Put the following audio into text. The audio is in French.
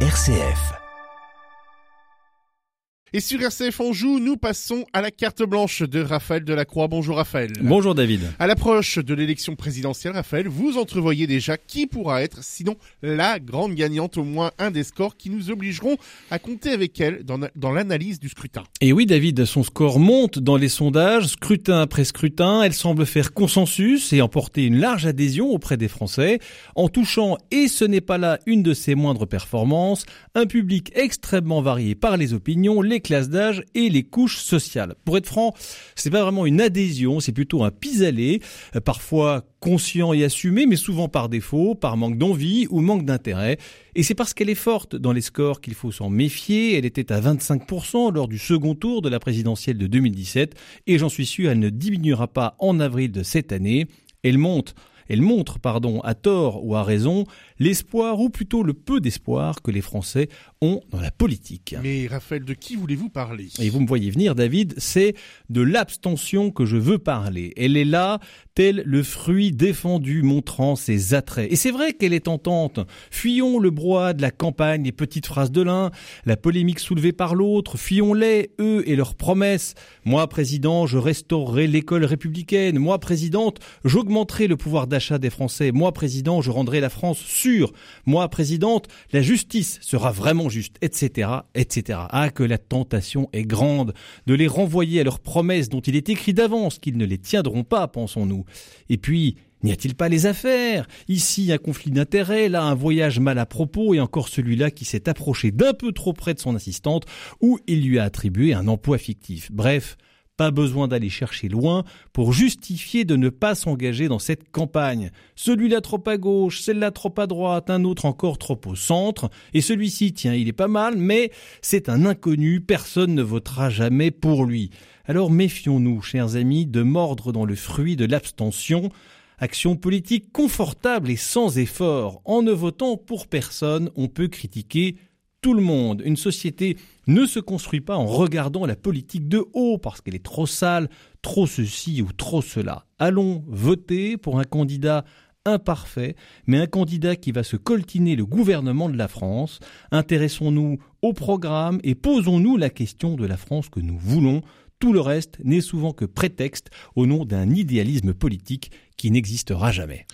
RCF. Et sur RCF Anjou, nous passons à la carte blanche de Raphaël Delacroix. Bonjour Raphaël. Bonjour David. À l'approche de l'élection présidentielle, Raphaël, vous entrevoyez déjà qui pourra être, sinon la grande gagnante, au moins un des scores qui nous obligeront à compter avec elle dans, dans l'analyse du scrutin. Et oui David, son score monte dans les sondages, scrutin après scrutin, elle semble faire consensus et emporter une large adhésion auprès des Français, en touchant, et ce n'est pas là une de ses moindres performances, un public extrêmement varié par les opinions, les classes d'âge et les couches sociales. Pour être franc, c'est pas vraiment une adhésion, c'est plutôt un pis-aller, euh, parfois conscient et assumé, mais souvent par défaut, par manque d'envie ou manque d'intérêt. Et c'est parce qu'elle est forte dans les scores qu'il faut s'en méfier. Elle était à 25% lors du second tour de la présidentielle de 2017, et j'en suis sûr, elle ne diminuera pas en avril de cette année. Elle monte elle montre, pardon, à tort ou à raison, l'espoir ou plutôt le peu d'espoir que les Français ont dans la politique. Mais Raphaël, de qui voulez-vous parler? Et vous me voyez venir, David, c'est de l'abstention que je veux parler. Elle est là, tel le fruit défendu montrant ses attraits. Et c'est vrai qu'elle est tentante. Fuyons le brouhaha de la campagne, les petites phrases de l'un, la polémique soulevée par l'autre, fuyons-les, eux et leurs promesses. Moi, président, je restaurerai l'école républicaine. Moi, présidente, j'augmenterai le pouvoir d'achat des Français. Moi, président, je rendrai la France sûre. Moi, présidente, la justice sera vraiment juste, etc., etc. Ah, que la tentation est grande de les renvoyer à leurs promesses dont il est écrit d'avance qu'ils ne les tiendront pas, pensons-nous. Et puis, N'y a-t-il pas les affaires? Ici, un conflit d'intérêts, là, un voyage mal à propos, et encore celui-là qui s'est approché d'un peu trop près de son assistante, où il lui a attribué un emploi fictif. Bref, pas besoin d'aller chercher loin pour justifier de ne pas s'engager dans cette campagne. Celui-là trop à gauche, celle-là trop à droite, un autre encore trop au centre, et celui-ci, tiens, il est pas mal, mais c'est un inconnu, personne ne votera jamais pour lui. Alors méfions-nous, chers amis, de mordre dans le fruit de l'abstention, action politique confortable et sans effort. En ne votant pour personne, on peut critiquer tout le monde. Une société ne se construit pas en regardant la politique de haut parce qu'elle est trop sale, trop ceci ou trop cela. Allons voter pour un candidat imparfait, mais un candidat qui va se coltiner le gouvernement de la France. Intéressons-nous au programme et posons-nous la question de la France que nous voulons. Tout le reste n'est souvent que prétexte au nom d'un idéalisme politique qui n'existera jamais.